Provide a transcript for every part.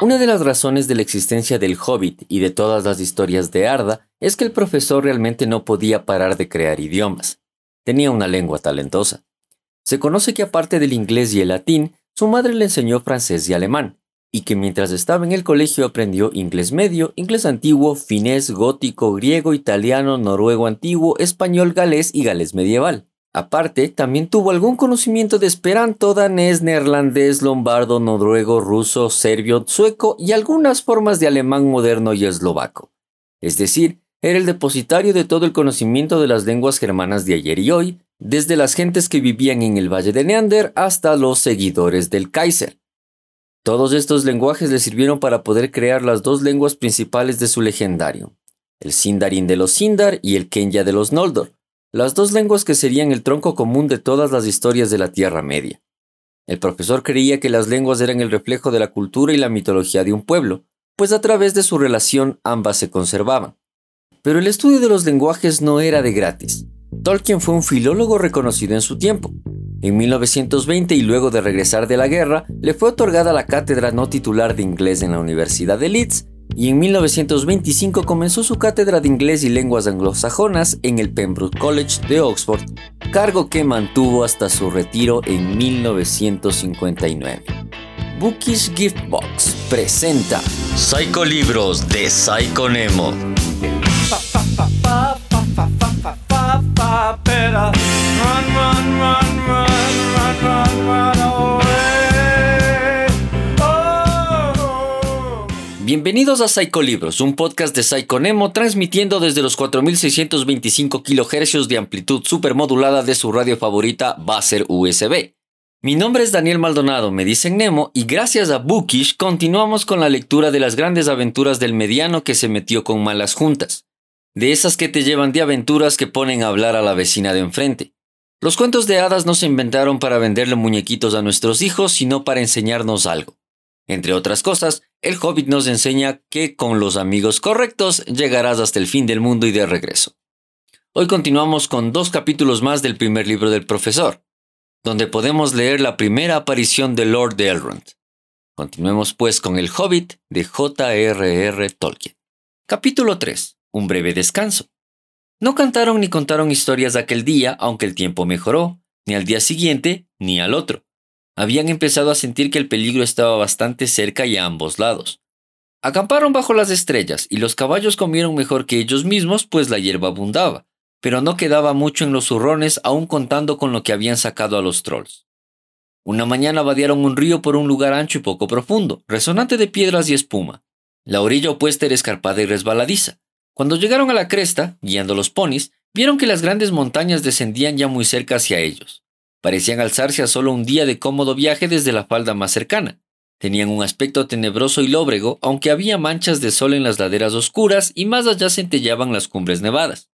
Una de las razones de la existencia del Hobbit y de todas las historias de Arda es que el profesor realmente no podía parar de crear idiomas. Tenía una lengua talentosa. Se conoce que aparte del inglés y el latín, su madre le enseñó francés y alemán, y que mientras estaba en el colegio aprendió inglés medio, inglés antiguo, finés, gótico, griego, italiano, noruego antiguo, español, galés y galés medieval. Aparte, también tuvo algún conocimiento de esperanto, danés, neerlandés, lombardo, noruego, ruso, serbio, sueco y algunas formas de alemán moderno y eslovaco. Es decir, era el depositario de todo el conocimiento de las lenguas germanas de ayer y hoy, desde las gentes que vivían en el Valle de Neander hasta los seguidores del Kaiser. Todos estos lenguajes le sirvieron para poder crear las dos lenguas principales de su legendario, el Sindarin de los Sindar y el Kenya de los Noldor, las dos lenguas que serían el tronco común de todas las historias de la Tierra Media. El profesor creía que las lenguas eran el reflejo de la cultura y la mitología de un pueblo, pues a través de su relación ambas se conservaban. Pero el estudio de los lenguajes no era de gratis. Tolkien fue un filólogo reconocido en su tiempo. En 1920 y luego de regresar de la guerra, le fue otorgada la cátedra no titular de inglés en la Universidad de Leeds y en 1925 comenzó su cátedra de inglés y lenguas anglosajonas en el Pembroke College de Oxford, cargo que mantuvo hasta su retiro en 1959. Bookish Giftbox presenta Libros de Psycho Nemo. Bienvenidos a Psycho Libros, un podcast de Psycho Nemo transmitiendo desde los 4625 kHz de amplitud supermodulada de su radio favorita Baser USB. Mi nombre es Daniel Maldonado, me dicen Nemo, y gracias a Bookish continuamos con la lectura de las grandes aventuras del mediano que se metió con malas juntas. De esas que te llevan de aventuras que ponen a hablar a la vecina de enfrente. Los cuentos de hadas no se inventaron para venderle muñequitos a nuestros hijos, sino para enseñarnos algo. Entre otras cosas, el hobbit nos enseña que con los amigos correctos llegarás hasta el fin del mundo y de regreso. Hoy continuamos con dos capítulos más del primer libro del profesor, donde podemos leer la primera aparición de Lord Elrond. Continuemos pues con El Hobbit de J.R.R. Tolkien. Capítulo 3. Un breve descanso. No cantaron ni contaron historias aquel día, aunque el tiempo mejoró, ni al día siguiente, ni al otro habían empezado a sentir que el peligro estaba bastante cerca y a ambos lados. Acamparon bajo las estrellas y los caballos comieron mejor que ellos mismos, pues la hierba abundaba, pero no quedaba mucho en los zurrones aún contando con lo que habían sacado a los trolls. Una mañana vadearon un río por un lugar ancho y poco profundo, resonante de piedras y espuma. La orilla opuesta era escarpada y resbaladiza. Cuando llegaron a la cresta, guiando los ponis, vieron que las grandes montañas descendían ya muy cerca hacia ellos. Parecían alzarse a solo un día de cómodo viaje desde la falda más cercana. Tenían un aspecto tenebroso y lóbrego, aunque había manchas de sol en las laderas oscuras y más allá centellaban las cumbres nevadas.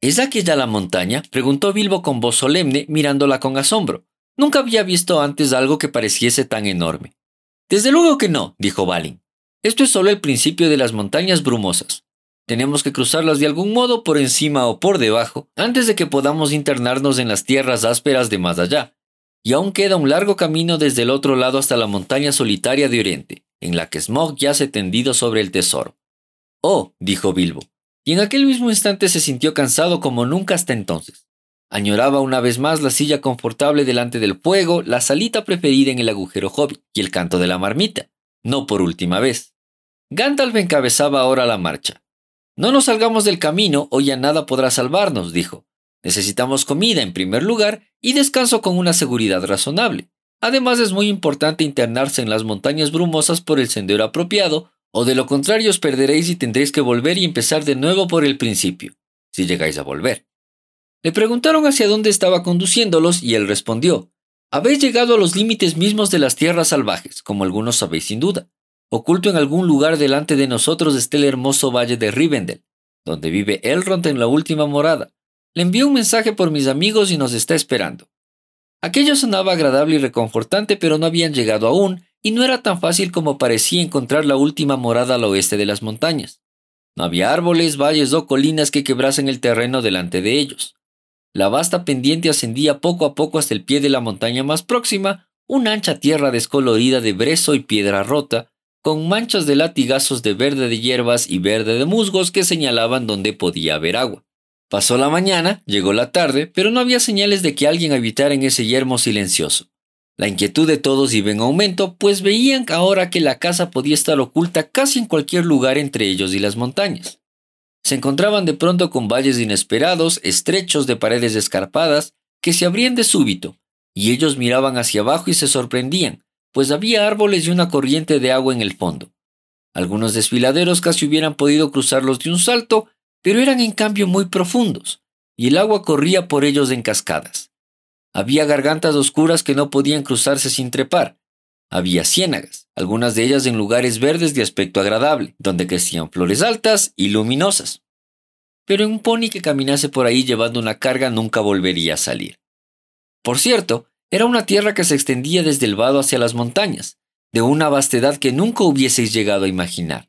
¿Es aquella la montaña? preguntó Bilbo con voz solemne, mirándola con asombro. Nunca había visto antes algo que pareciese tan enorme. Desde luego que no, dijo Balin. Esto es solo el principio de las montañas brumosas. Tenemos que cruzarlas de algún modo por encima o por debajo antes de que podamos internarnos en las tierras ásperas de más allá. Y aún queda un largo camino desde el otro lado hasta la montaña solitaria de Oriente, en la que Smog yace tendido sobre el tesoro. Oh, dijo Bilbo, y en aquel mismo instante se sintió cansado como nunca hasta entonces. Añoraba una vez más la silla confortable delante del fuego, la salita preferida en el agujero hobbit y el canto de la marmita. No por última vez. Gandalf encabezaba ahora la marcha. No nos salgamos del camino o ya nada podrá salvarnos, dijo. Necesitamos comida en primer lugar y descanso con una seguridad razonable. Además es muy importante internarse en las montañas brumosas por el sendero apropiado, o de lo contrario os perderéis y tendréis que volver y empezar de nuevo por el principio, si llegáis a volver. Le preguntaron hacia dónde estaba conduciéndolos y él respondió, Habéis llegado a los límites mismos de las tierras salvajes, como algunos sabéis sin duda. Oculto en algún lugar delante de nosotros está el hermoso valle de Rivendell, donde vive Elrond en la última morada. Le envié un mensaje por mis amigos y nos está esperando. Aquello sonaba agradable y reconfortante, pero no habían llegado aún, y no era tan fácil como parecía encontrar la última morada al oeste de las montañas. No había árboles, valles o colinas que quebrasen el terreno delante de ellos. la vasta pendiente ascendía poco a poco hasta el pie de la montaña más próxima, una ancha tierra descolorida de brezo y piedra rota, con manchas de latigazos de verde de hierbas y verde de musgos que señalaban dónde podía haber agua. Pasó la mañana, llegó la tarde, pero no había señales de que alguien habitara en ese yermo silencioso. La inquietud de todos iba en aumento, pues veían ahora que la casa podía estar oculta casi en cualquier lugar entre ellos y las montañas. Se encontraban de pronto con valles inesperados, estrechos de paredes escarpadas, que se abrían de súbito, y ellos miraban hacia abajo y se sorprendían, pues había árboles y una corriente de agua en el fondo. Algunos desfiladeros casi hubieran podido cruzarlos de un salto, pero eran en cambio muy profundos, y el agua corría por ellos en cascadas. Había gargantas oscuras que no podían cruzarse sin trepar. Había ciénagas, algunas de ellas en lugares verdes de aspecto agradable, donde crecían flores altas y luminosas. Pero un pony que caminase por ahí llevando una carga nunca volvería a salir. Por cierto, era una tierra que se extendía desde el vado hacia las montañas, de una vastedad que nunca hubieseis llegado a imaginar.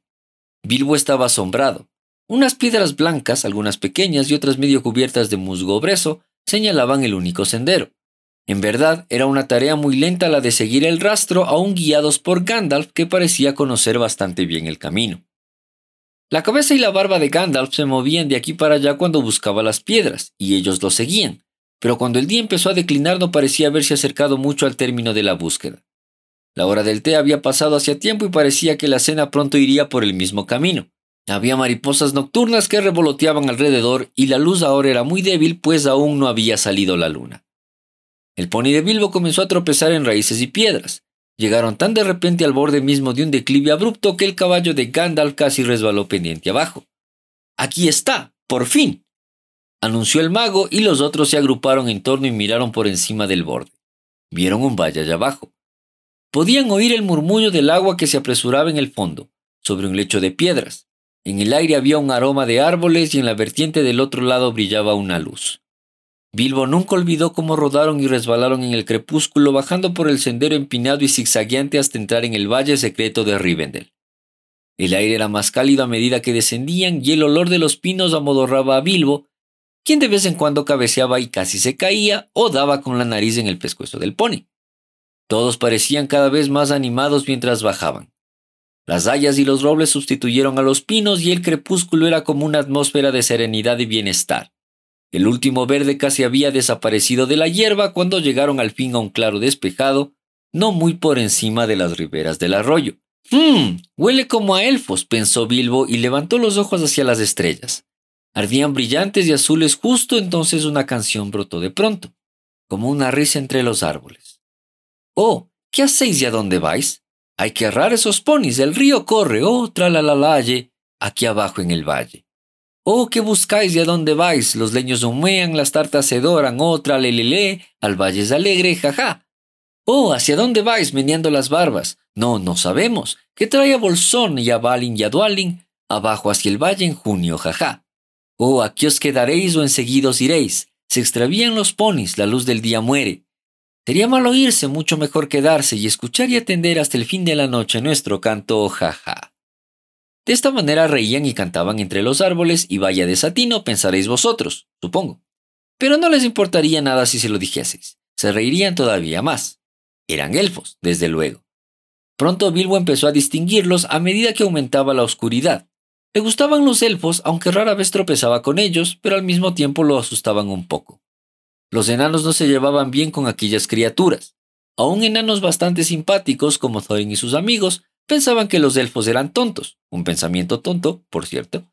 Bilbo estaba asombrado. Unas piedras blancas, algunas pequeñas y otras medio cubiertas de musgo brezo, señalaban el único sendero. En verdad, era una tarea muy lenta la de seguir el rastro, aún guiados por Gandalf, que parecía conocer bastante bien el camino. La cabeza y la barba de Gandalf se movían de aquí para allá cuando buscaba las piedras, y ellos lo seguían, pero cuando el día empezó a declinar no parecía haberse acercado mucho al término de la búsqueda. La hora del té había pasado hacia tiempo y parecía que la cena pronto iría por el mismo camino. Había mariposas nocturnas que revoloteaban alrededor y la luz ahora era muy débil pues aún no había salido la luna. El pony de Bilbo comenzó a tropezar en raíces y piedras. Llegaron tan de repente al borde mismo de un declive abrupto que el caballo de Gandalf casi resbaló pendiente abajo. Aquí está, por fin, anunció el mago y los otros se agruparon en torno y miraron por encima del borde. Vieron un valle allá abajo. Podían oír el murmullo del agua que se apresuraba en el fondo, sobre un lecho de piedras. En el aire había un aroma de árboles y en la vertiente del otro lado brillaba una luz. Bilbo nunca olvidó cómo rodaron y resbalaron en el crepúsculo bajando por el sendero empinado y zigzagueante hasta entrar en el valle secreto de Rivendell. El aire era más cálido a medida que descendían y el olor de los pinos amodorraba a Bilbo, quien de vez en cuando cabeceaba y casi se caía o daba con la nariz en el pescuezo del pony. Todos parecían cada vez más animados mientras bajaban. Las hayas y los robles sustituyeron a los pinos y el crepúsculo era como una atmósfera de serenidad y bienestar. El último verde casi había desaparecido de la hierba cuando llegaron al fin a un claro despejado, no muy por encima de las riberas del arroyo. ¡Mmm! Huele como a elfos, pensó Bilbo y levantó los ojos hacia las estrellas. Ardían brillantes y azules justo entonces una canción brotó de pronto, como una risa entre los árboles. Oh, ¿qué hacéis y a dónde vais? Hay que errar esos ponis, el río corre, oh, tralalalaye, aquí abajo en el valle. Oh, ¿qué buscáis y a dónde vais? Los leños humean, las tartas se doran, oh, tralelele, al valle es alegre, jaja. Oh, ¿hacia dónde vais meneando las barbas? No, no sabemos. ¿Qué trae a Bolsón y a Balin y a Dualin? Abajo hacia el valle en junio, jaja. Oh, aquí os quedaréis o enseguida os iréis. Se extravían los ponis, la luz del día muere. Sería malo irse, mucho mejor quedarse y escuchar y atender hasta el fin de la noche nuestro canto jaja. De esta manera reían y cantaban entre los árboles y vaya desatino pensaréis vosotros, supongo. Pero no les importaría nada si se lo dijeseis. Se reirían todavía más. Eran elfos, desde luego. Pronto Bilbo empezó a distinguirlos a medida que aumentaba la oscuridad. Le gustaban los elfos, aunque rara vez tropezaba con ellos, pero al mismo tiempo lo asustaban un poco. Los enanos no se llevaban bien con aquellas criaturas. Aún enanos bastante simpáticos como Thorin y sus amigos pensaban que los elfos eran tontos, un pensamiento tonto, por cierto,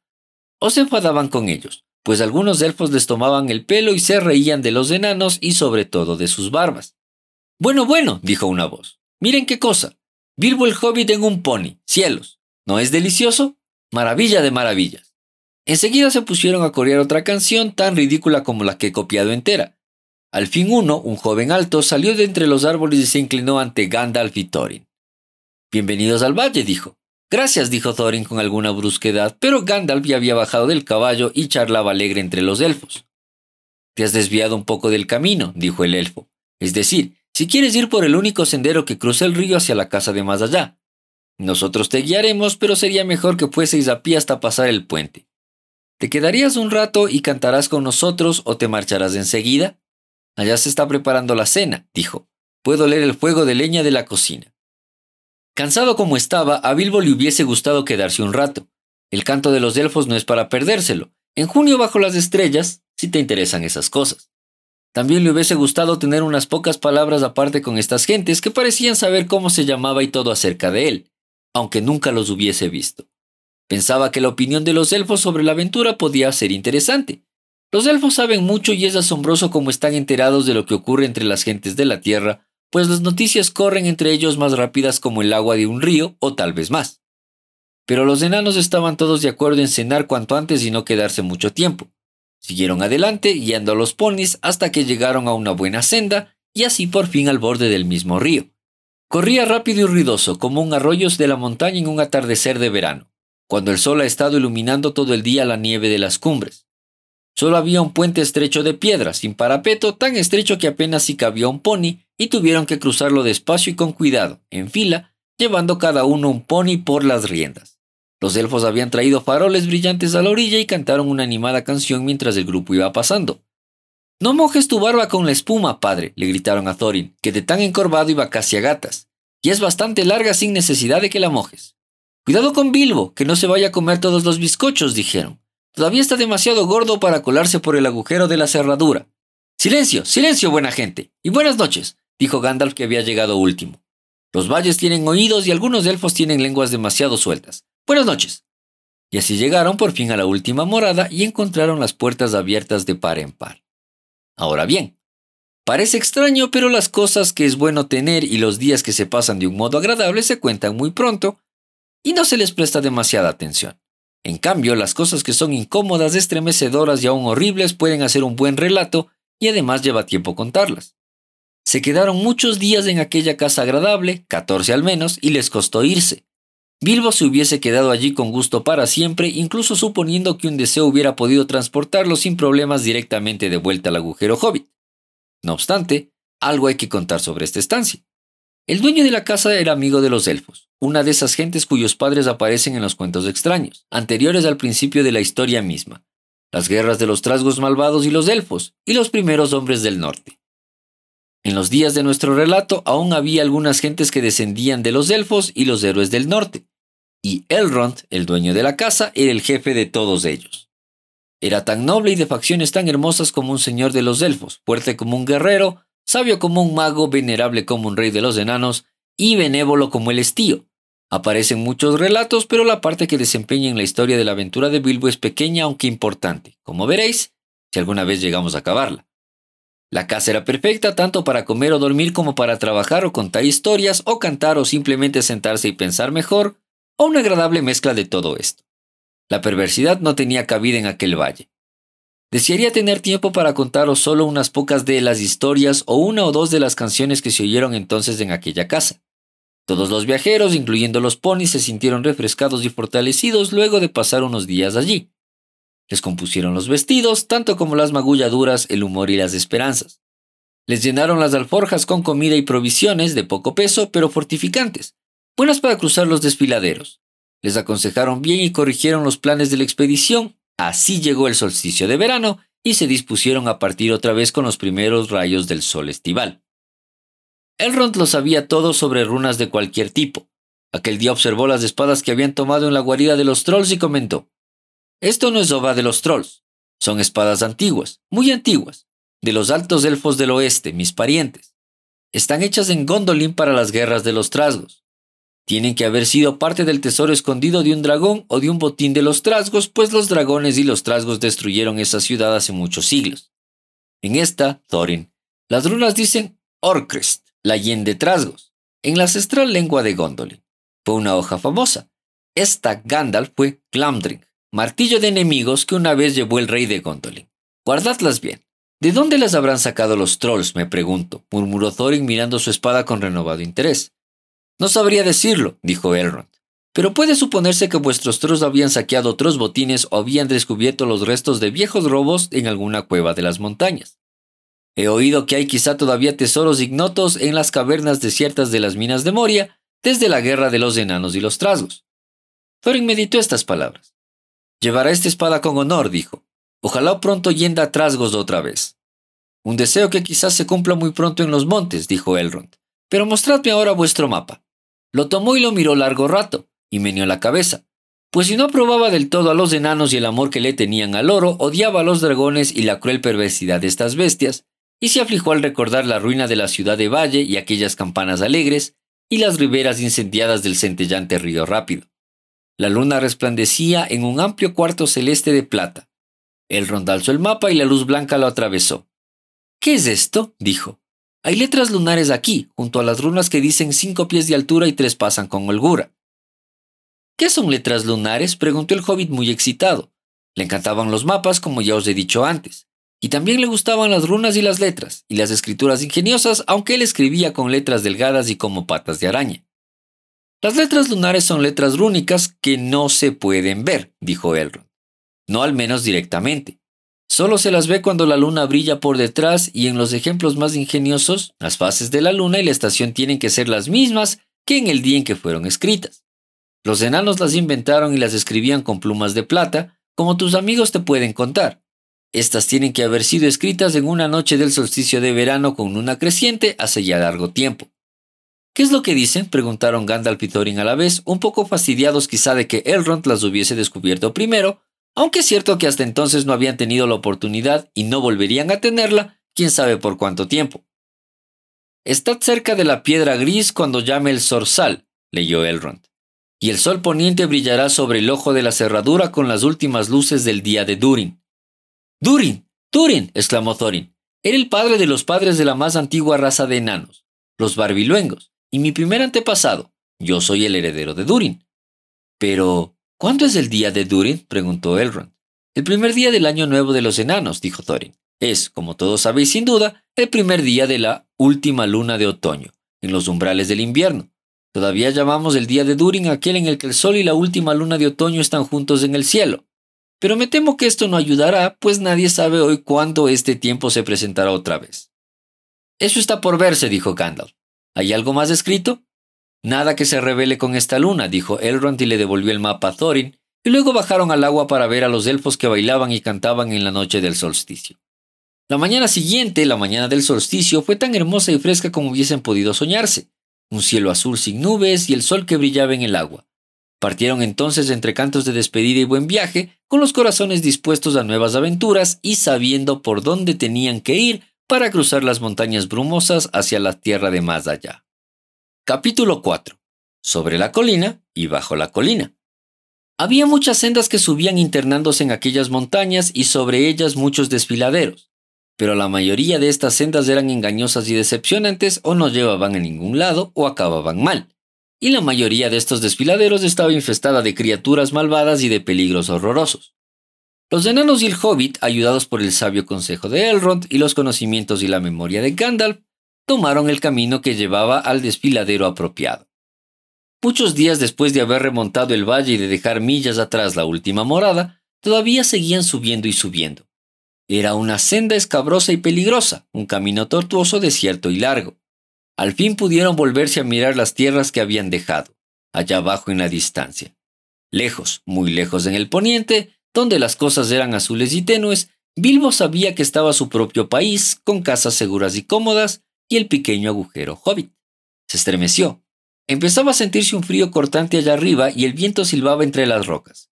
o se enfadaban con ellos, pues algunos elfos les tomaban el pelo y se reían de los enanos y sobre todo de sus barbas. Bueno, bueno, dijo una voz. Miren qué cosa. Bilbo el hobbit en un pony, cielos. ¿No es delicioso? Maravilla de maravillas. Enseguida se pusieron a corear otra canción tan ridícula como la que he copiado entera, al fin uno, un joven alto, salió de entre los árboles y se inclinó ante Gandalf y Thorin. Bienvenidos al valle, dijo. Gracias, dijo Thorin con alguna brusquedad, pero Gandalf ya había bajado del caballo y charlaba alegre entre los elfos. Te has desviado un poco del camino, dijo el elfo. Es decir, si quieres ir por el único sendero que cruza el río hacia la casa de más allá. Nosotros te guiaremos, pero sería mejor que fueseis a pie hasta pasar el puente. ¿Te quedarías un rato y cantarás con nosotros o te marcharás enseguida? Allá se está preparando la cena, dijo. Puedo leer el fuego de leña de la cocina. Cansado como estaba, a Bilbo le hubiese gustado quedarse un rato. El canto de los elfos no es para perdérselo. En junio bajo las estrellas, si te interesan esas cosas. También le hubiese gustado tener unas pocas palabras aparte con estas gentes que parecían saber cómo se llamaba y todo acerca de él, aunque nunca los hubiese visto. Pensaba que la opinión de los elfos sobre la aventura podía ser interesante. Los elfos saben mucho y es asombroso cómo están enterados de lo que ocurre entre las gentes de la Tierra, pues las noticias corren entre ellos más rápidas como el agua de un río o tal vez más. Pero los enanos estaban todos de acuerdo en cenar cuanto antes y no quedarse mucho tiempo. Siguieron adelante, guiando a los ponis hasta que llegaron a una buena senda y así por fin al borde del mismo río. Corría rápido y ruidoso como un arroyo de la montaña en un atardecer de verano, cuando el sol ha estado iluminando todo el día la nieve de las cumbres. Solo había un puente estrecho de piedra, sin parapeto, tan estrecho que apenas si cabía un pony, y tuvieron que cruzarlo despacio y con cuidado, en fila, llevando cada uno un pony por las riendas. Los elfos habían traído faroles brillantes a la orilla y cantaron una animada canción mientras el grupo iba pasando. No mojes tu barba con la espuma, padre, le gritaron a Thorin, que de tan encorvado iba casi a gatas, y es bastante larga sin necesidad de que la mojes. Cuidado con Bilbo, que no se vaya a comer todos los bizcochos, dijeron. Todavía está demasiado gordo para colarse por el agujero de la cerradura. Silencio, silencio, buena gente, y buenas noches, dijo Gandalf que había llegado último. Los valles tienen oídos y algunos elfos tienen lenguas demasiado sueltas. Buenas noches. Y así llegaron por fin a la última morada y encontraron las puertas abiertas de par en par. Ahora bien, parece extraño, pero las cosas que es bueno tener y los días que se pasan de un modo agradable se cuentan muy pronto y no se les presta demasiada atención. En cambio, las cosas que son incómodas, estremecedoras y aún horribles pueden hacer un buen relato y además lleva tiempo contarlas. Se quedaron muchos días en aquella casa agradable, 14 al menos, y les costó irse. Bilbo se hubiese quedado allí con gusto para siempre, incluso suponiendo que un deseo hubiera podido transportarlo sin problemas directamente de vuelta al agujero hobbit. No obstante, algo hay que contar sobre esta estancia. El dueño de la casa era amigo de los elfos, una de esas gentes cuyos padres aparecen en los cuentos extraños, anteriores al principio de la historia misma, las guerras de los trasgos malvados y los elfos, y los primeros hombres del norte. En los días de nuestro relato aún había algunas gentes que descendían de los elfos y los héroes del norte, y Elrond, el dueño de la casa, era el jefe de todos ellos. Era tan noble y de facciones tan hermosas como un señor de los elfos, fuerte como un guerrero, sabio como un mago, venerable como un rey de los enanos y benévolo como el estío. Aparecen muchos relatos, pero la parte que desempeña en la historia de la aventura de Bilbo es pequeña aunque importante, como veréis, si alguna vez llegamos a acabarla. La casa era perfecta tanto para comer o dormir como para trabajar o contar historias o cantar o simplemente sentarse y pensar mejor, o una agradable mezcla de todo esto. La perversidad no tenía cabida en aquel valle. Desearía tener tiempo para contaros solo unas pocas de las historias o una o dos de las canciones que se oyeron entonces en aquella casa. Todos los viajeros, incluyendo los ponis, se sintieron refrescados y fortalecidos luego de pasar unos días allí. Les compusieron los vestidos, tanto como las magulladuras, el humor y las esperanzas. Les llenaron las alforjas con comida y provisiones de poco peso, pero fortificantes, buenas para cruzar los desfiladeros. Les aconsejaron bien y corrigieron los planes de la expedición. Así llegó el solsticio de verano y se dispusieron a partir otra vez con los primeros rayos del sol estival. Elrond lo sabía todo sobre runas de cualquier tipo. Aquel día observó las espadas que habían tomado en la guarida de los trolls y comentó: esto no es obra de los trolls. Son espadas antiguas, muy antiguas, de los altos elfos del oeste, mis parientes. Están hechas en Gondolin para las guerras de los trasgos. Tienen que haber sido parte del tesoro escondido de un dragón o de un botín de los trasgos, pues los dragones y los trasgos destruyeron esa ciudad hace muchos siglos. En esta, Thorin, las runas dicen Orcrest, la yen de trasgos, en la ancestral lengua de Gondolin. Fue una hoja famosa. Esta Gandalf fue Glamdring, martillo de enemigos que una vez llevó el rey de Gondolin. Guardadlas bien. ¿De dónde las habrán sacado los trolls? me pregunto, murmuró Thorin mirando su espada con renovado interés. No sabría decirlo, dijo Elrond. Pero puede suponerse que vuestros trolls habían saqueado otros botines o habían descubierto los restos de viejos robos en alguna cueva de las montañas. He oído que hay quizá todavía tesoros ignotos en las cavernas desiertas de las minas de Moria desde la guerra de los enanos y los trasgos. Thorin meditó estas palabras. Llevará esta espada con honor, dijo. Ojalá pronto yenda a trasgos otra vez. Un deseo que quizás se cumpla muy pronto en los montes, dijo Elrond. Pero mostradme ahora vuestro mapa. Lo tomó y lo miró largo rato, y meneó la cabeza. Pues si no aprobaba del todo a los enanos y el amor que le tenían al oro, odiaba a los dragones y la cruel perversidad de estas bestias, y se aflijó al recordar la ruina de la ciudad de Valle y aquellas campanas alegres, y las riberas incendiadas del centellante río rápido. La luna resplandecía en un amplio cuarto celeste de plata. El rondalzó el mapa y la luz blanca lo atravesó. ¿Qué es esto? dijo. Hay letras lunares aquí, junto a las runas que dicen cinco pies de altura y tres pasan con holgura. ¿Qué son letras lunares? preguntó el hobbit muy excitado. Le encantaban los mapas, como ya os he dicho antes. Y también le gustaban las runas y las letras, y las escrituras ingeniosas, aunque él escribía con letras delgadas y como patas de araña. Las letras lunares son letras rúnicas que no se pueden ver, dijo Elrond. No al menos directamente. Solo se las ve cuando la luna brilla por detrás y en los ejemplos más ingeniosos, las fases de la luna y la estación tienen que ser las mismas que en el día en que fueron escritas. Los enanos las inventaron y las escribían con plumas de plata, como tus amigos te pueden contar. Estas tienen que haber sido escritas en una noche del solsticio de verano con luna creciente hace ya largo tiempo. ¿Qué es lo que dicen? preguntaron Gandalf y Thorin a la vez, un poco fastidiados quizá de que Elrond las hubiese descubierto primero, aunque es cierto que hasta entonces no habían tenido la oportunidad y no volverían a tenerla, quién sabe por cuánto tiempo. Estad cerca de la piedra gris cuando llame el zorzal, leyó Elrond, y el sol poniente brillará sobre el ojo de la cerradura con las últimas luces del día de Durin. Durin, Durin, exclamó Thorin. Era el padre de los padres de la más antigua raza de enanos, los barbiluengos, y mi primer antepasado. Yo soy el heredero de Durin. Pero, ¿Cuándo es el día de Durin? preguntó Elrond. El primer día del año nuevo de los enanos, dijo Thorin. Es, como todos sabéis sin duda, el primer día de la última luna de otoño, en los umbrales del invierno. Todavía llamamos el día de Durin aquel en el que el sol y la última luna de otoño están juntos en el cielo. Pero me temo que esto no ayudará, pues nadie sabe hoy cuándo este tiempo se presentará otra vez. Eso está por verse, dijo Gandalf. ¿Hay algo más escrito? Nada que se revele con esta luna, dijo Elrond y le devolvió el mapa a Thorin, y luego bajaron al agua para ver a los elfos que bailaban y cantaban en la noche del solsticio. La mañana siguiente, la mañana del solsticio, fue tan hermosa y fresca como hubiesen podido soñarse. Un cielo azul sin nubes y el sol que brillaba en el agua. Partieron entonces entre cantos de despedida y buen viaje, con los corazones dispuestos a nuevas aventuras y sabiendo por dónde tenían que ir para cruzar las montañas brumosas hacia la tierra de más allá. Capítulo 4. Sobre la colina y bajo la colina. Había muchas sendas que subían internándose en aquellas montañas y sobre ellas muchos desfiladeros, pero la mayoría de estas sendas eran engañosas y decepcionantes o no llevaban a ningún lado o acababan mal, y la mayoría de estos desfiladeros estaba infestada de criaturas malvadas y de peligros horrorosos. Los enanos y el hobbit, ayudados por el sabio consejo de Elrond y los conocimientos y la memoria de Gandalf, tomaron el camino que llevaba al desfiladero apropiado. Muchos días después de haber remontado el valle y de dejar millas atrás la última morada, todavía seguían subiendo y subiendo. Era una senda escabrosa y peligrosa, un camino tortuoso, desierto y largo. Al fin pudieron volverse a mirar las tierras que habían dejado, allá abajo en la distancia. Lejos, muy lejos en el poniente, donde las cosas eran azules y tenues, Bilbo sabía que estaba su propio país, con casas seguras y cómodas, y el pequeño agujero hobbit. Se estremeció. Empezaba a sentirse un frío cortante allá arriba y el viento silbaba entre las rocas.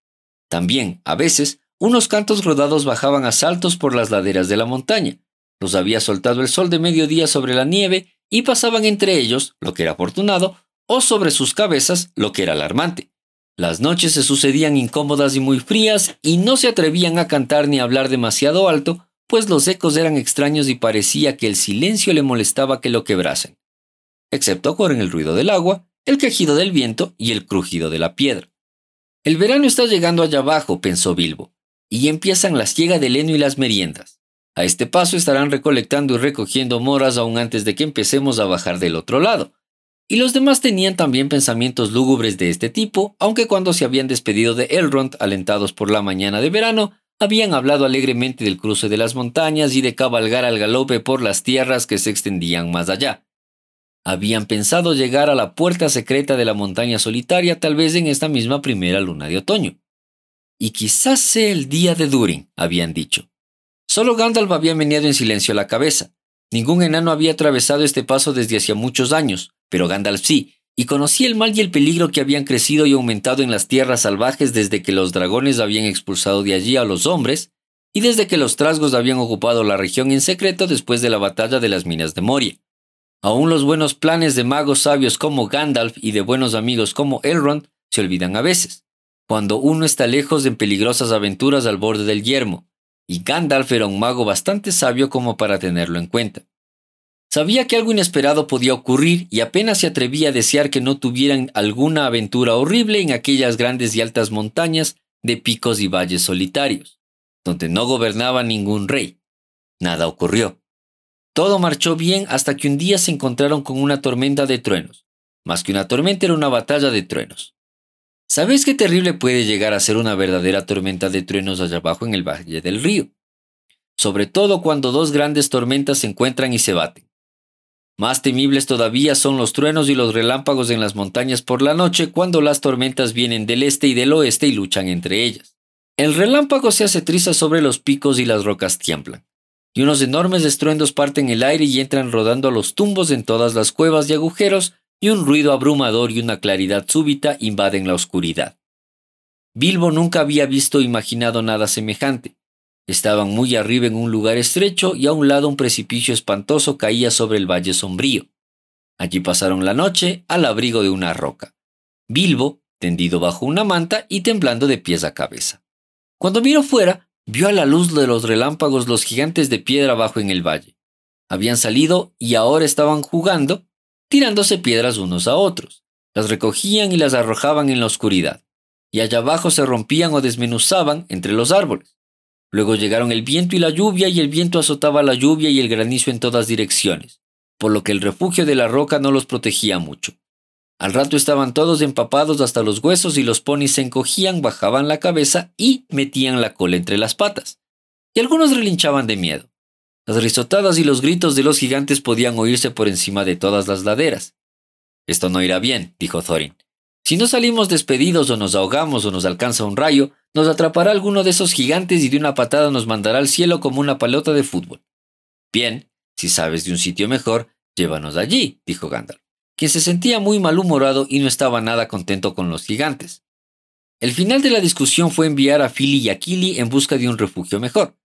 También, a veces, unos cantos rodados bajaban a saltos por las laderas de la montaña. Los había soltado el sol de mediodía sobre la nieve y pasaban entre ellos, lo que era afortunado, o sobre sus cabezas, lo que era alarmante. Las noches se sucedían incómodas y muy frías y no se atrevían a cantar ni a hablar demasiado alto pues los ecos eran extraños y parecía que el silencio le molestaba que lo quebrasen, excepto con el ruido del agua, el quejido del viento y el crujido de la piedra. El verano está llegando allá abajo, pensó Bilbo, y empiezan la siega del heno y las meriendas. A este paso estarán recolectando y recogiendo moras aún antes de que empecemos a bajar del otro lado. Y los demás tenían también pensamientos lúgubres de este tipo, aunque cuando se habían despedido de Elrond, alentados por la mañana de verano, habían hablado alegremente del cruce de las montañas y de cabalgar al galope por las tierras que se extendían más allá. Habían pensado llegar a la puerta secreta de la montaña solitaria tal vez en esta misma primera luna de otoño. y quizás sea el día de Durin, habían dicho. Solo Gandalf había meneado en silencio la cabeza. Ningún enano había atravesado este paso desde hacía muchos años, pero Gandalf sí, y conocía el mal y el peligro que habían crecido y aumentado en las tierras salvajes desde que los dragones habían expulsado de allí a los hombres, y desde que los trasgos habían ocupado la región en secreto después de la batalla de las minas de Moria. Aún los buenos planes de magos sabios como Gandalf y de buenos amigos como Elrond se olvidan a veces, cuando uno está lejos de peligrosas aventuras al borde del yermo, y Gandalf era un mago bastante sabio como para tenerlo en cuenta. Sabía que algo inesperado podía ocurrir y apenas se atrevía a desear que no tuvieran alguna aventura horrible en aquellas grandes y altas montañas de picos y valles solitarios, donde no gobernaba ningún rey. Nada ocurrió. Todo marchó bien hasta que un día se encontraron con una tormenta de truenos. Más que una tormenta era una batalla de truenos. ¿Sabes qué terrible puede llegar a ser una verdadera tormenta de truenos allá abajo en el valle del río? Sobre todo cuando dos grandes tormentas se encuentran y se baten. Más temibles todavía son los truenos y los relámpagos en las montañas por la noche cuando las tormentas vienen del este y del oeste y luchan entre ellas. El relámpago se hace triza sobre los picos y las rocas tiemblan y unos enormes estruendos parten el aire y entran rodando a los tumbos en todas las cuevas y agujeros, y un ruido abrumador y una claridad súbita invaden la oscuridad. Bilbo nunca había visto o imaginado nada semejante. Estaban muy arriba en un lugar estrecho y a un lado un precipicio espantoso caía sobre el valle sombrío. Allí pasaron la noche al abrigo de una roca. Bilbo, tendido bajo una manta y temblando de pies a cabeza. Cuando miró fuera, Vio a la luz de los relámpagos los gigantes de piedra abajo en el valle. Habían salido y ahora estaban jugando, tirándose piedras unos a otros. Las recogían y las arrojaban en la oscuridad, y allá abajo se rompían o desmenuzaban entre los árboles. Luego llegaron el viento y la lluvia, y el viento azotaba la lluvia y el granizo en todas direcciones, por lo que el refugio de la roca no los protegía mucho. Al rato estaban todos empapados hasta los huesos y los ponis se encogían, bajaban la cabeza y metían la cola entre las patas. Y algunos relinchaban de miedo. Las risotadas y los gritos de los gigantes podían oírse por encima de todas las laderas. Esto no irá bien, dijo Thorin. Si no salimos despedidos o nos ahogamos o nos alcanza un rayo, nos atrapará alguno de esos gigantes y de una patada nos mandará al cielo como una pelota de fútbol. Bien, si sabes de un sitio mejor, llévanos allí, dijo Gandalf quien se sentía muy malhumorado y no estaba nada contento con los gigantes. El final de la discusión fue enviar a Philly y a Kili en busca de un refugio mejor.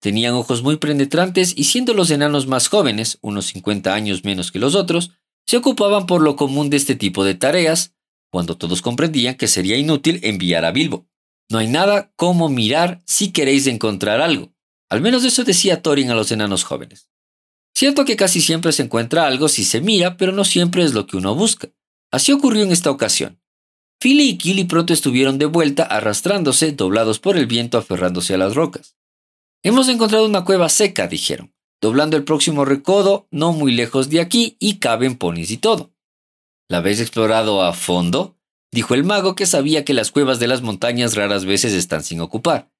Tenían ojos muy penetrantes y siendo los enanos más jóvenes, unos 50 años menos que los otros, se ocupaban por lo común de este tipo de tareas, cuando todos comprendían que sería inútil enviar a Bilbo. No hay nada como mirar si queréis encontrar algo. Al menos eso decía Thorin a los enanos jóvenes. Cierto que casi siempre se encuentra algo si se mira, pero no siempre es lo que uno busca. Así ocurrió en esta ocasión. Philly y Killy pronto estuvieron de vuelta arrastrándose, doblados por el viento, aferrándose a las rocas. Hemos encontrado una cueva seca, dijeron, doblando el próximo recodo, no muy lejos de aquí, y caben ponis y todo. ¿La habéis explorado a fondo? dijo el mago que sabía que las cuevas de las montañas raras veces están sin ocupar.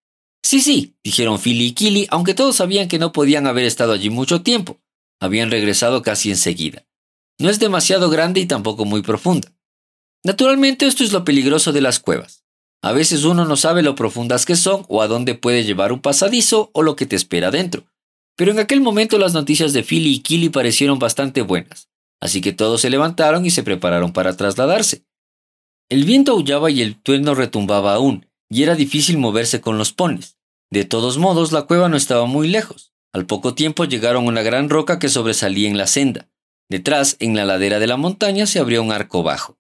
Sí, sí, dijeron Philly y Killy, aunque todos sabían que no podían haber estado allí mucho tiempo. Habían regresado casi enseguida. No es demasiado grande y tampoco muy profunda. Naturalmente esto es lo peligroso de las cuevas. A veces uno no sabe lo profundas que son o a dónde puede llevar un pasadizo o lo que te espera dentro. Pero en aquel momento las noticias de Philly y Killy parecieron bastante buenas, así que todos se levantaron y se prepararon para trasladarse. El viento aullaba y el trueno retumbaba aún, y era difícil moverse con los ponis. De todos modos, la cueva no estaba muy lejos. Al poco tiempo llegaron a una gran roca que sobresalía en la senda. Detrás, en la ladera de la montaña, se abrió un arco bajo.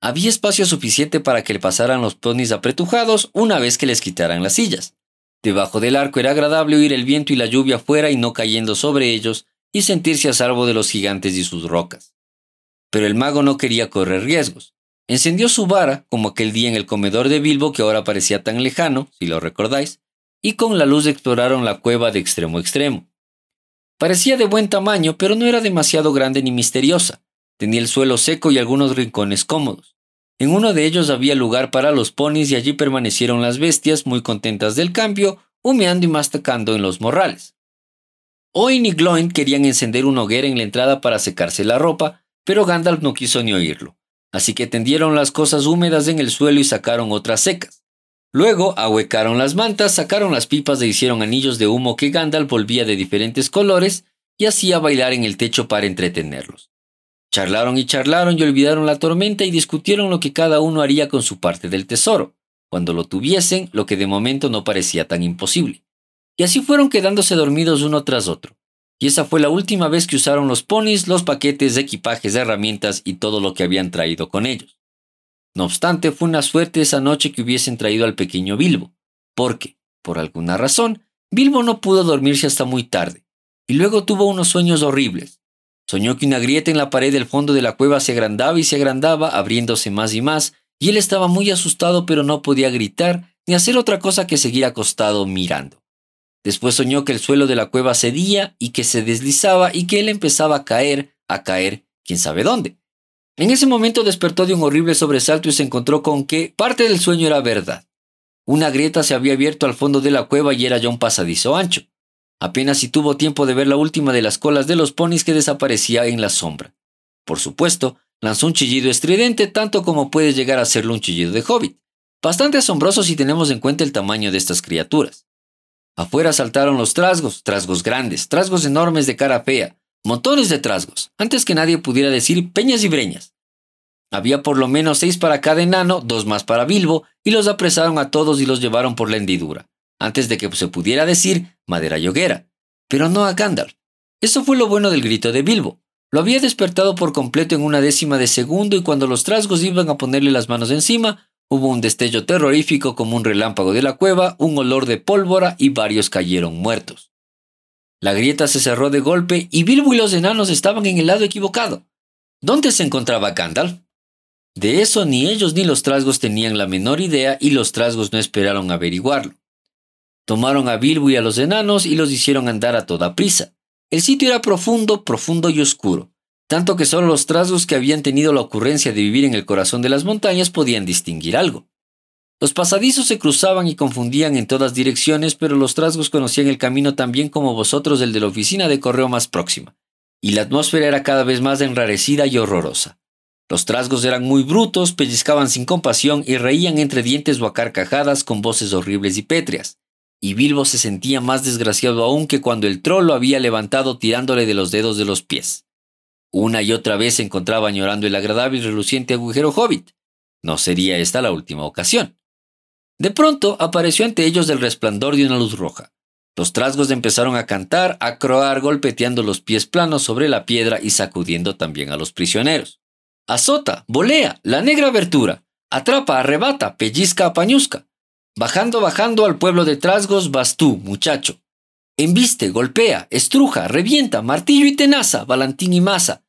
Había espacio suficiente para que le pasaran los ponis apretujados una vez que les quitaran las sillas. Debajo del arco era agradable oír el viento y la lluvia fuera y no cayendo sobre ellos, y sentirse a salvo de los gigantes y sus rocas. Pero el mago no quería correr riesgos. Encendió su vara, como aquel día en el comedor de Bilbo que ahora parecía tan lejano, si lo recordáis, y con la luz exploraron la cueva de extremo a extremo. Parecía de buen tamaño, pero no era demasiado grande ni misteriosa. Tenía el suelo seco y algunos rincones cómodos. En uno de ellos había lugar para los ponis y allí permanecieron las bestias muy contentas del cambio, humeando y mastacando en los morrales. Oin y Gloin querían encender una hoguera en la entrada para secarse la ropa, pero Gandalf no quiso ni oírlo. Así que tendieron las cosas húmedas en el suelo y sacaron otras secas. Luego ahuecaron las mantas, sacaron las pipas e hicieron anillos de humo que Gandalf volvía de diferentes colores y hacía bailar en el techo para entretenerlos. Charlaron y charlaron y olvidaron la tormenta y discutieron lo que cada uno haría con su parte del tesoro, cuando lo tuviesen, lo que de momento no parecía tan imposible. Y así fueron quedándose dormidos uno tras otro. Y esa fue la última vez que usaron los ponis, los paquetes, equipajes, herramientas y todo lo que habían traído con ellos. No obstante, fue una suerte esa noche que hubiesen traído al pequeño Bilbo, porque, por alguna razón, Bilbo no pudo dormirse hasta muy tarde, y luego tuvo unos sueños horribles. Soñó que una grieta en la pared del fondo de la cueva se agrandaba y se agrandaba, abriéndose más y más, y él estaba muy asustado pero no podía gritar ni hacer otra cosa que seguir acostado mirando. Después soñó que el suelo de la cueva cedía y que se deslizaba y que él empezaba a caer, a caer, quién sabe dónde. En ese momento despertó de un horrible sobresalto y se encontró con que parte del sueño era verdad. Una grieta se había abierto al fondo de la cueva y era ya un pasadizo ancho. Apenas si tuvo tiempo de ver la última de las colas de los ponis que desaparecía en la sombra. Por supuesto, lanzó un chillido estridente tanto como puede llegar a serlo un chillido de hobbit. Bastante asombroso si tenemos en cuenta el tamaño de estas criaturas. Afuera saltaron los trasgos, trasgos grandes, trasgos enormes de cara fea, Montones de trasgos, antes que nadie pudiera decir peñas y breñas. Había por lo menos seis para cada enano, dos más para Bilbo, y los apresaron a todos y los llevaron por la hendidura, antes de que se pudiera decir madera y hoguera. Pero no a Gandalf. Eso fue lo bueno del grito de Bilbo. Lo había despertado por completo en una décima de segundo y cuando los trasgos iban a ponerle las manos encima, hubo un destello terrorífico como un relámpago de la cueva, un olor de pólvora y varios cayeron muertos. La grieta se cerró de golpe y Bilbo y los enanos estaban en el lado equivocado. ¿Dónde se encontraba Gandalf? De eso ni ellos ni los trasgos tenían la menor idea y los trasgos no esperaron averiguarlo. Tomaron a Bilbo y a los enanos y los hicieron andar a toda prisa. El sitio era profundo, profundo y oscuro, tanto que solo los trasgos que habían tenido la ocurrencia de vivir en el corazón de las montañas podían distinguir algo. Los pasadizos se cruzaban y confundían en todas direcciones, pero los trasgos conocían el camino tan bien como vosotros el de la oficina de correo más próxima, y la atmósfera era cada vez más enrarecida y horrorosa. Los trasgos eran muy brutos, pellizcaban sin compasión y reían entre dientes o a carcajadas con voces horribles y pétreas. Y Bilbo se sentía más desgraciado aún que cuando el troll lo había levantado tirándole de los dedos de los pies. Una y otra vez se encontraba añorando el agradable y reluciente agujero hobbit. No sería esta la última ocasión. De pronto apareció ante ellos el resplandor de una luz roja. Los trasgos empezaron a cantar, a croar, golpeteando los pies planos sobre la piedra y sacudiendo también a los prisioneros. Azota, volea, la negra abertura, atrapa, arrebata, pellizca, apañuzca. Bajando, bajando al pueblo de trasgos vas tú, muchacho. Embiste, golpea, estruja, revienta, martillo y tenaza, balantín y masa.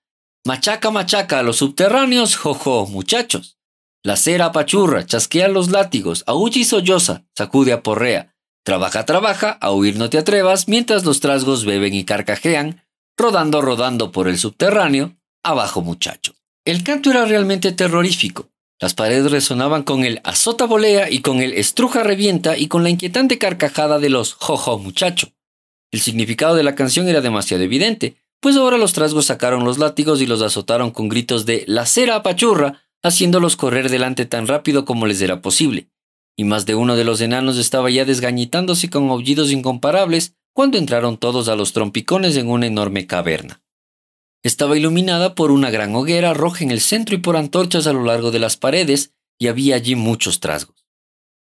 Machaca, machaca a los subterráneos, jojo, muchachos. La cera apachurra, chasquea los látigos, aúlla y solloza, sacude a porrea. Trabaja, trabaja, a huir no te atrevas, mientras los trasgos beben y carcajean, rodando, rodando por el subterráneo, abajo muchacho. El canto era realmente terrorífico. Las paredes resonaban con el azota volea y con el estruja revienta y con la inquietante carcajada de los jojo muchacho. El significado de la canción era demasiado evidente, pues ahora los trasgos sacaron los látigos y los azotaron con gritos de la cera apachurra, haciéndolos correr delante tan rápido como les era posible, y más de uno de los enanos estaba ya desgañitándose con aullidos incomparables cuando entraron todos a los trompicones en una enorme caverna. Estaba iluminada por una gran hoguera roja en el centro y por antorchas a lo largo de las paredes, y había allí muchos trasgos.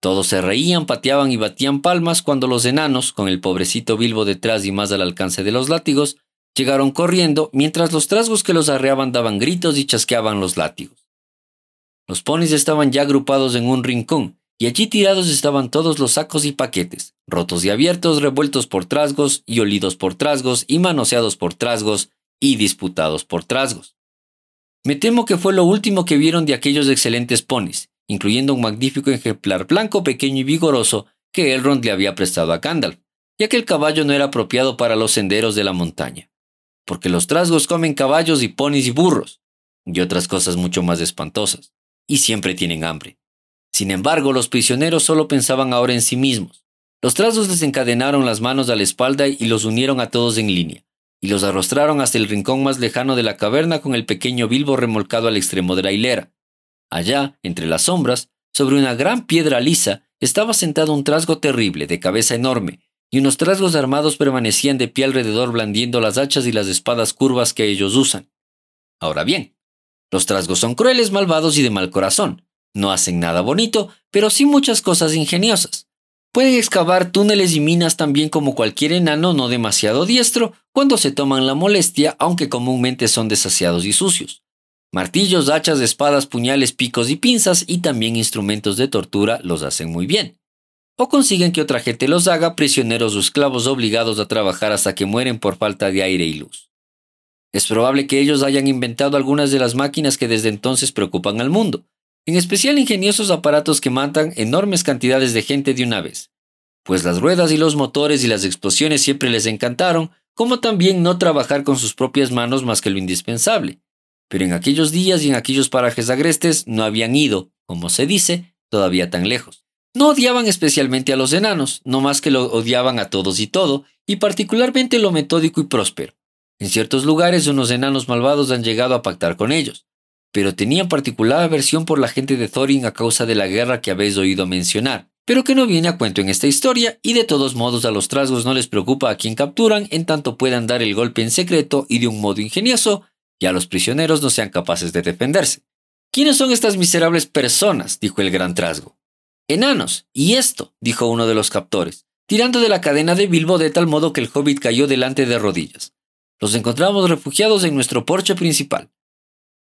Todos se reían, pateaban y batían palmas cuando los enanos, con el pobrecito Bilbo detrás y más al alcance de los látigos, llegaron corriendo, mientras los trasgos que los arreaban daban gritos y chasqueaban los látigos. Los ponis estaban ya agrupados en un rincón, y allí tirados estaban todos los sacos y paquetes, rotos y abiertos, revueltos por trasgos, y olidos por trasgos, y manoseados por trasgos, y disputados por trasgos. Me temo que fue lo último que vieron de aquellos excelentes ponis, incluyendo un magnífico ejemplar blanco, pequeño y vigoroso que Elrond le había prestado a Gandalf, ya que el caballo no era apropiado para los senderos de la montaña, porque los trasgos comen caballos y ponis y burros, y otras cosas mucho más espantosas y siempre tienen hambre. Sin embargo, los prisioneros solo pensaban ahora en sí mismos. Los trazos desencadenaron las manos a la espalda y los unieron a todos en línea, y los arrostraron hasta el rincón más lejano de la caverna con el pequeño Bilbo remolcado al extremo de la hilera. Allá, entre las sombras, sobre una gran piedra lisa, estaba sentado un trasgo terrible, de cabeza enorme, y unos trasgos armados permanecían de pie alrededor blandiendo las hachas y las espadas curvas que ellos usan. Ahora bien, los trasgos son crueles, malvados y de mal corazón. No hacen nada bonito, pero sí muchas cosas ingeniosas. Pueden excavar túneles y minas también como cualquier enano no demasiado diestro cuando se toman la molestia, aunque comúnmente son desasiados y sucios. Martillos, hachas, espadas, puñales, picos y pinzas y también instrumentos de tortura los hacen muy bien o consiguen que otra gente los haga prisioneros o esclavos obligados a trabajar hasta que mueren por falta de aire y luz. Es probable que ellos hayan inventado algunas de las máquinas que desde entonces preocupan al mundo, en especial ingeniosos aparatos que matan enormes cantidades de gente de una vez, pues las ruedas y los motores y las explosiones siempre les encantaron, como también no trabajar con sus propias manos más que lo indispensable. Pero en aquellos días y en aquellos parajes agrestes no habían ido, como se dice, todavía tan lejos. No odiaban especialmente a los enanos, no más que lo odiaban a todos y todo, y particularmente lo metódico y próspero. En ciertos lugares unos enanos malvados han llegado a pactar con ellos, pero tenían particular aversión por la gente de Thorin a causa de la guerra que habéis oído mencionar, pero que no viene a cuento en esta historia, y de todos modos a los trasgos no les preocupa a quien capturan en tanto puedan dar el golpe en secreto y de un modo ingenioso, y a los prisioneros no sean capaces de defenderse. ¿Quiénes son estas miserables personas? dijo el gran trasgo. Enanos, y esto, dijo uno de los captores, tirando de la cadena de Bilbo de tal modo que el hobbit cayó delante de rodillas. Los encontramos refugiados en nuestro porche principal.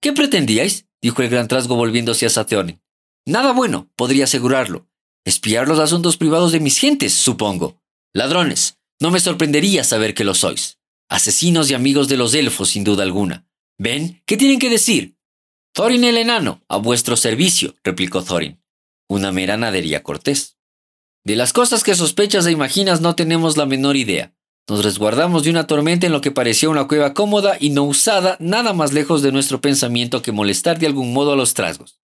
¿Qué pretendíais? dijo el gran trasgo volviéndose a Satheonen. Nada bueno, podría asegurarlo. Espiar los asuntos privados de mis gentes, supongo. Ladrones, no me sorprendería saber que lo sois. Asesinos y amigos de los elfos, sin duda alguna. ¿Ven? ¿Qué tienen que decir? Thorin el enano, a vuestro servicio, replicó Thorin una mera nadería cortés. De las cosas que sospechas e imaginas no tenemos la menor idea. Nos resguardamos de una tormenta en lo que parecía una cueva cómoda y no usada, nada más lejos de nuestro pensamiento que molestar de algún modo a los trasgos.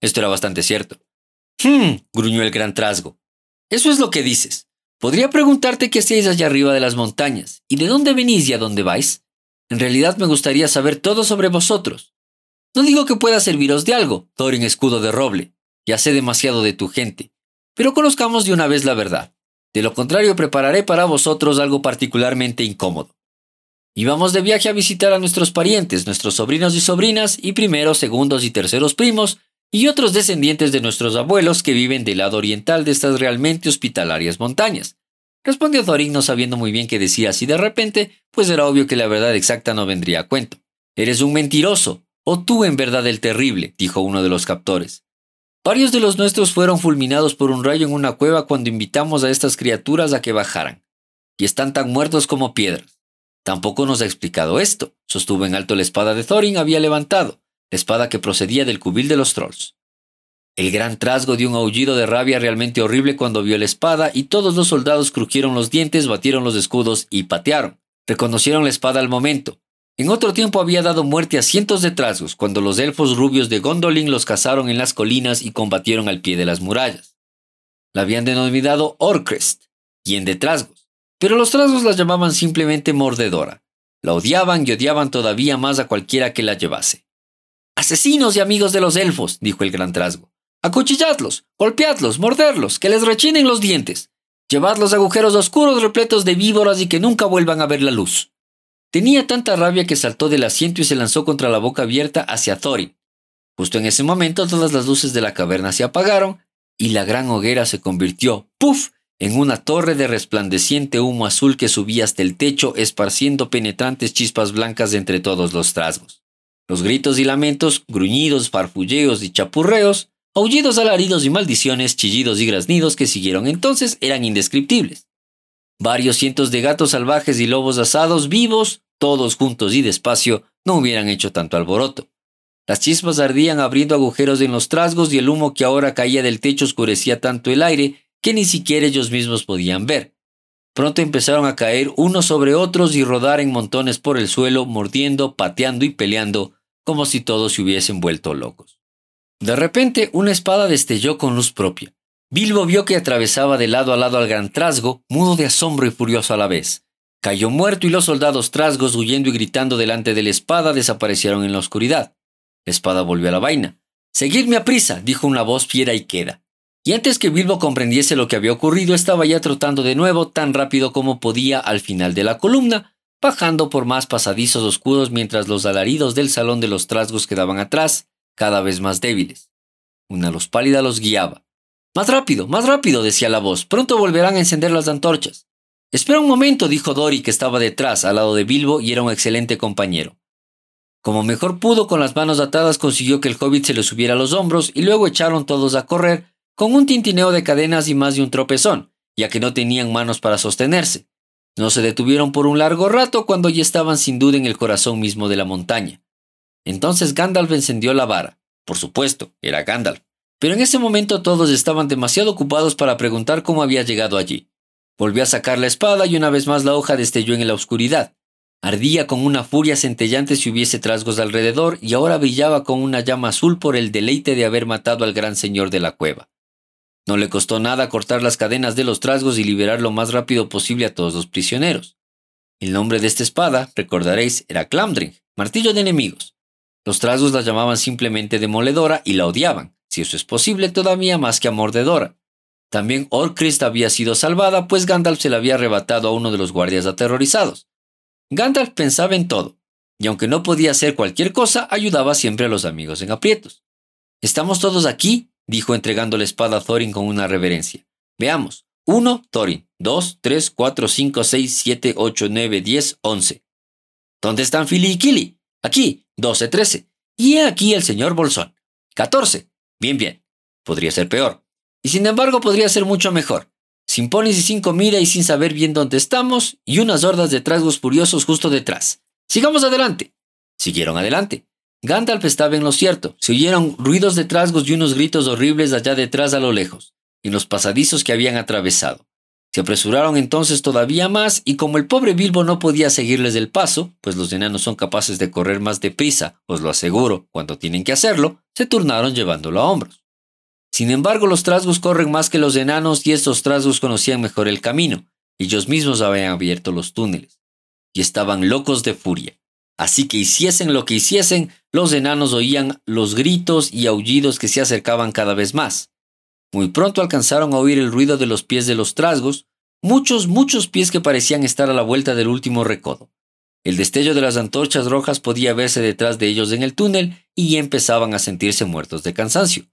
Esto era bastante cierto. Hmm, gruñó el gran trasgo. Eso es lo que dices. Podría preguntarte qué hacéis allá arriba de las montañas, y de dónde venís y a dónde vais. En realidad me gustaría saber todo sobre vosotros. No digo que pueda serviros de algo, Thorin escudo de roble, ya sé demasiado de tu gente, pero conozcamos de una vez la verdad. De lo contrario, prepararé para vosotros algo particularmente incómodo. Íbamos de viaje a visitar a nuestros parientes, nuestros sobrinos y sobrinas, y primeros, segundos y terceros primos, y otros descendientes de nuestros abuelos que viven del lado oriental de estas realmente hospitalarias montañas. Respondió Thorin no sabiendo muy bien qué decía así de repente, pues era obvio que la verdad exacta no vendría a cuento. Eres un mentiroso, o tú en verdad el terrible, dijo uno de los captores. Varios de los nuestros fueron fulminados por un rayo en una cueva cuando invitamos a estas criaturas a que bajaran, y están tan muertos como piedras. Tampoco nos ha explicado esto, sostuvo en alto la espada de Thorin había levantado, la espada que procedía del cubil de los trolls. El gran trasgo dio un aullido de rabia realmente horrible cuando vio la espada y todos los soldados crujieron los dientes, batieron los escudos y patearon. Reconocieron la espada al momento, en otro tiempo había dado muerte a cientos de trasgos cuando los elfos rubios de Gondolin los cazaron en las colinas y combatieron al pie de las murallas. La habían denominado Orcrest, quien de trasgos, pero los trasgos la llamaban simplemente Mordedora. La odiaban y odiaban todavía más a cualquiera que la llevase. Asesinos y amigos de los elfos, dijo el gran trasgo. Acuchilladlos, golpeadlos, morderlos, que les rechinen los dientes. Llevad los agujeros oscuros repletos de víboras y que nunca vuelvan a ver la luz. Tenía tanta rabia que saltó del asiento y se lanzó contra la boca abierta hacia Thorin. Justo en ese momento todas las luces de la caverna se apagaron y la gran hoguera se convirtió, ¡puf!, en una torre de resplandeciente humo azul que subía hasta el techo esparciendo penetrantes chispas blancas entre todos los trasgos. Los gritos y lamentos, gruñidos, farfulleos y chapurreos, aullidos, alaridos y maldiciones, chillidos y graznidos que siguieron entonces eran indescriptibles. Varios cientos de gatos salvajes y lobos asados vivos, todos juntos y despacio, no hubieran hecho tanto alboroto. Las chispas ardían abriendo agujeros en los trasgos y el humo que ahora caía del techo oscurecía tanto el aire que ni siquiera ellos mismos podían ver. Pronto empezaron a caer unos sobre otros y rodar en montones por el suelo, mordiendo, pateando y peleando, como si todos se hubiesen vuelto locos. De repente, una espada destelló con luz propia. Bilbo vio que atravesaba de lado a lado al gran trasgo, mudo de asombro y furioso a la vez. Cayó muerto y los soldados trasgos, huyendo y gritando delante de la espada, desaparecieron en la oscuridad. La espada volvió a la vaina. Seguidme a prisa, dijo una voz fiera y queda. Y antes que Bilbo comprendiese lo que había ocurrido, estaba ya trotando de nuevo tan rápido como podía al final de la columna, bajando por más pasadizos oscuros mientras los alaridos del salón de los trasgos quedaban atrás, cada vez más débiles. Una luz pálida los guiaba. Más rápido, más rápido, decía la voz. Pronto volverán a encender las antorchas. Espera un momento, dijo Dory, que estaba detrás, al lado de Bilbo, y era un excelente compañero. Como mejor pudo, con las manos atadas consiguió que el hobbit se le subiera a los hombros y luego echaron todos a correr, con un tintineo de cadenas y más de un tropezón, ya que no tenían manos para sostenerse. No se detuvieron por un largo rato cuando ya estaban sin duda en el corazón mismo de la montaña. Entonces Gandalf encendió la vara. Por supuesto, era Gandalf. Pero en ese momento todos estaban demasiado ocupados para preguntar cómo había llegado allí. Volvió a sacar la espada y una vez más la hoja destelló en la oscuridad. Ardía con una furia centellante si hubiese trasgos alrededor y ahora brillaba con una llama azul por el deleite de haber matado al gran señor de la cueva. No le costó nada cortar las cadenas de los trasgos y liberar lo más rápido posible a todos los prisioneros. El nombre de esta espada, recordaréis, era Clamdring, martillo de enemigos. Los trasgos la llamaban simplemente demoledora y la odiaban, si eso es posible, todavía más que a. También Orcrist había sido salvada, pues Gandalf se la había arrebatado a uno de los guardias aterrorizados. Gandalf pensaba en todo, y aunque no podía hacer cualquier cosa, ayudaba siempre a los amigos en aprietos. Estamos todos aquí, dijo entregando la espada a Thorin con una reverencia. Veamos. 1. Thorin. 2, 3, 4, 5, 6, 7, 8, 9, 10, 11. ¿Dónde están Philly y Killy? Aquí. 12, 13. Y aquí el señor Bolsón. 14. Bien, bien. Podría ser peor. Y sin embargo podría ser mucho mejor sin ponis y sin comida y sin saber bien dónde estamos, y unas hordas de trasgos furiosos justo detrás. Sigamos adelante. Siguieron adelante. Gandalf estaba en lo cierto. Se oyeron ruidos de trasgos y unos gritos horribles allá detrás a lo lejos, en los pasadizos que habían atravesado. Se apresuraron entonces todavía más y como el pobre Bilbo no podía seguirles el paso, pues los enanos son capaces de correr más deprisa, os lo aseguro, cuando tienen que hacerlo, se turnaron llevándolo a hombros. Sin embargo, los trasgos corren más que los enanos y estos trasgos conocían mejor el camino. Ellos mismos habían abierto los túneles. Y estaban locos de furia. Así que hiciesen lo que hiciesen, los enanos oían los gritos y aullidos que se acercaban cada vez más. Muy pronto alcanzaron a oír el ruido de los pies de los trasgos, muchos, muchos pies que parecían estar a la vuelta del último recodo. El destello de las antorchas rojas podía verse detrás de ellos en el túnel y empezaban a sentirse muertos de cansancio.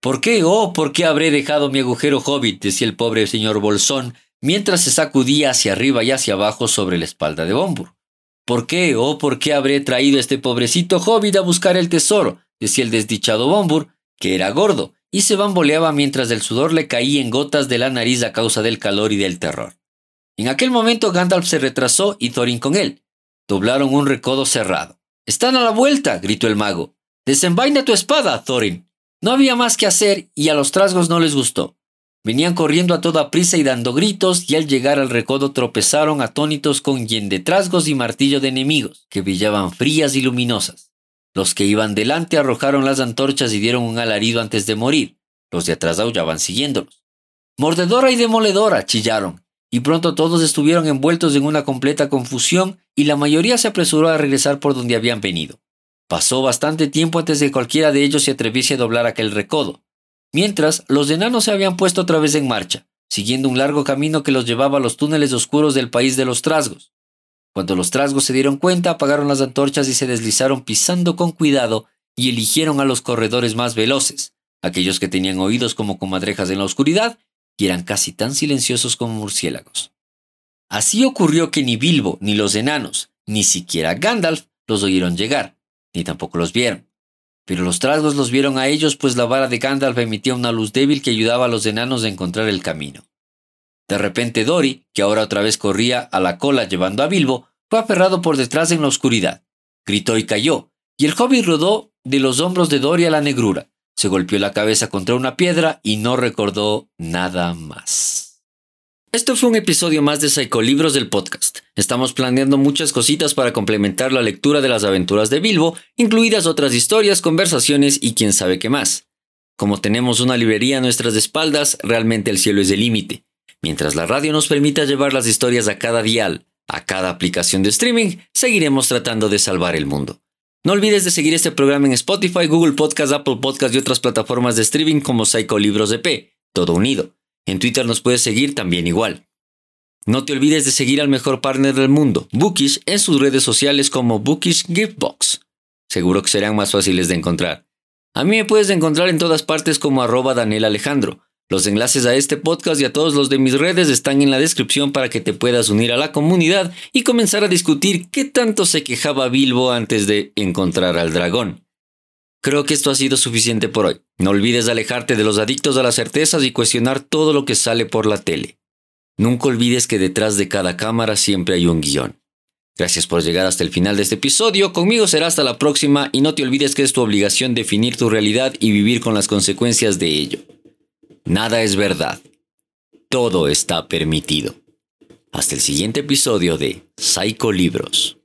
¿Por qué, oh, por qué habré dejado mi agujero hobbit? decía el pobre señor Bolsón, mientras se sacudía hacia arriba y hacia abajo sobre la espalda de Bombur. ¿Por qué, oh, por qué habré traído a este pobrecito hobbit a buscar el tesoro? decía el desdichado Bombur, que era gordo, y se bamboleaba mientras el sudor le caía en gotas de la nariz a causa del calor y del terror. En aquel momento Gandalf se retrasó y Thorin con él. Doblaron un recodo cerrado. ¡Están a la vuelta! gritó el mago. Desenvaina tu espada, Thorin. No había más que hacer y a los trasgos no les gustó. Venían corriendo a toda prisa y dando gritos y al llegar al recodo tropezaron atónitos con yen de trasgos y martillo de enemigos, que brillaban frías y luminosas. Los que iban delante arrojaron las antorchas y dieron un alarido antes de morir. Los de atrás aullaban siguiéndolos. Mordedora y demoledora, chillaron, y pronto todos estuvieron envueltos en una completa confusión y la mayoría se apresuró a regresar por donde habían venido. Pasó bastante tiempo antes de que cualquiera de ellos se atreviese a doblar aquel recodo. Mientras, los enanos se habían puesto otra vez en marcha, siguiendo un largo camino que los llevaba a los túneles oscuros del país de los trasgos. Cuando los trasgos se dieron cuenta, apagaron las antorchas y se deslizaron pisando con cuidado y eligieron a los corredores más veloces, aquellos que tenían oídos como comadrejas en la oscuridad y eran casi tan silenciosos como murciélagos. Así ocurrió que ni Bilbo, ni los enanos, ni siquiera Gandalf los oyeron llegar, ni tampoco los vieron. Pero los trasgos los vieron a ellos, pues la vara de Gandalf emitía una luz débil que ayudaba a los enanos a encontrar el camino. De repente Dory, que ahora otra vez corría a la cola llevando a Bilbo, fue aferrado por detrás en la oscuridad. Gritó y cayó, y el hobbit rodó de los hombros de Dory a la negrura. Se golpeó la cabeza contra una piedra y no recordó nada más. Esto fue un episodio más de Psicolibros del podcast. Estamos planeando muchas cositas para complementar la lectura de las aventuras de Bilbo, incluidas otras historias, conversaciones y quién sabe qué más. Como tenemos una librería a nuestras espaldas, realmente el cielo es el límite. Mientras la radio nos permita llevar las historias a cada dial, a cada aplicación de streaming, seguiremos tratando de salvar el mundo. No olvides de seguir este programa en Spotify, Google Podcast, Apple Podcast y otras plataformas de streaming como Psicolibros de P todo unido. En Twitter nos puedes seguir también igual. No te olvides de seguir al mejor partner del mundo, Bookish, en sus redes sociales como Bookish Giftbox. Seguro que serán más fáciles de encontrar. A mí me puedes encontrar en todas partes como arroba Daniel Alejandro. Los enlaces a este podcast y a todos los de mis redes están en la descripción para que te puedas unir a la comunidad y comenzar a discutir qué tanto se quejaba Bilbo antes de encontrar al dragón. Creo que esto ha sido suficiente por hoy. No olvides alejarte de los adictos a las certezas y cuestionar todo lo que sale por la tele. Nunca olvides que detrás de cada cámara siempre hay un guion. Gracias por llegar hasta el final de este episodio. Conmigo será hasta la próxima y no te olvides que es tu obligación definir tu realidad y vivir con las consecuencias de ello. Nada es verdad. Todo está permitido. Hasta el siguiente episodio de Psycho Libros.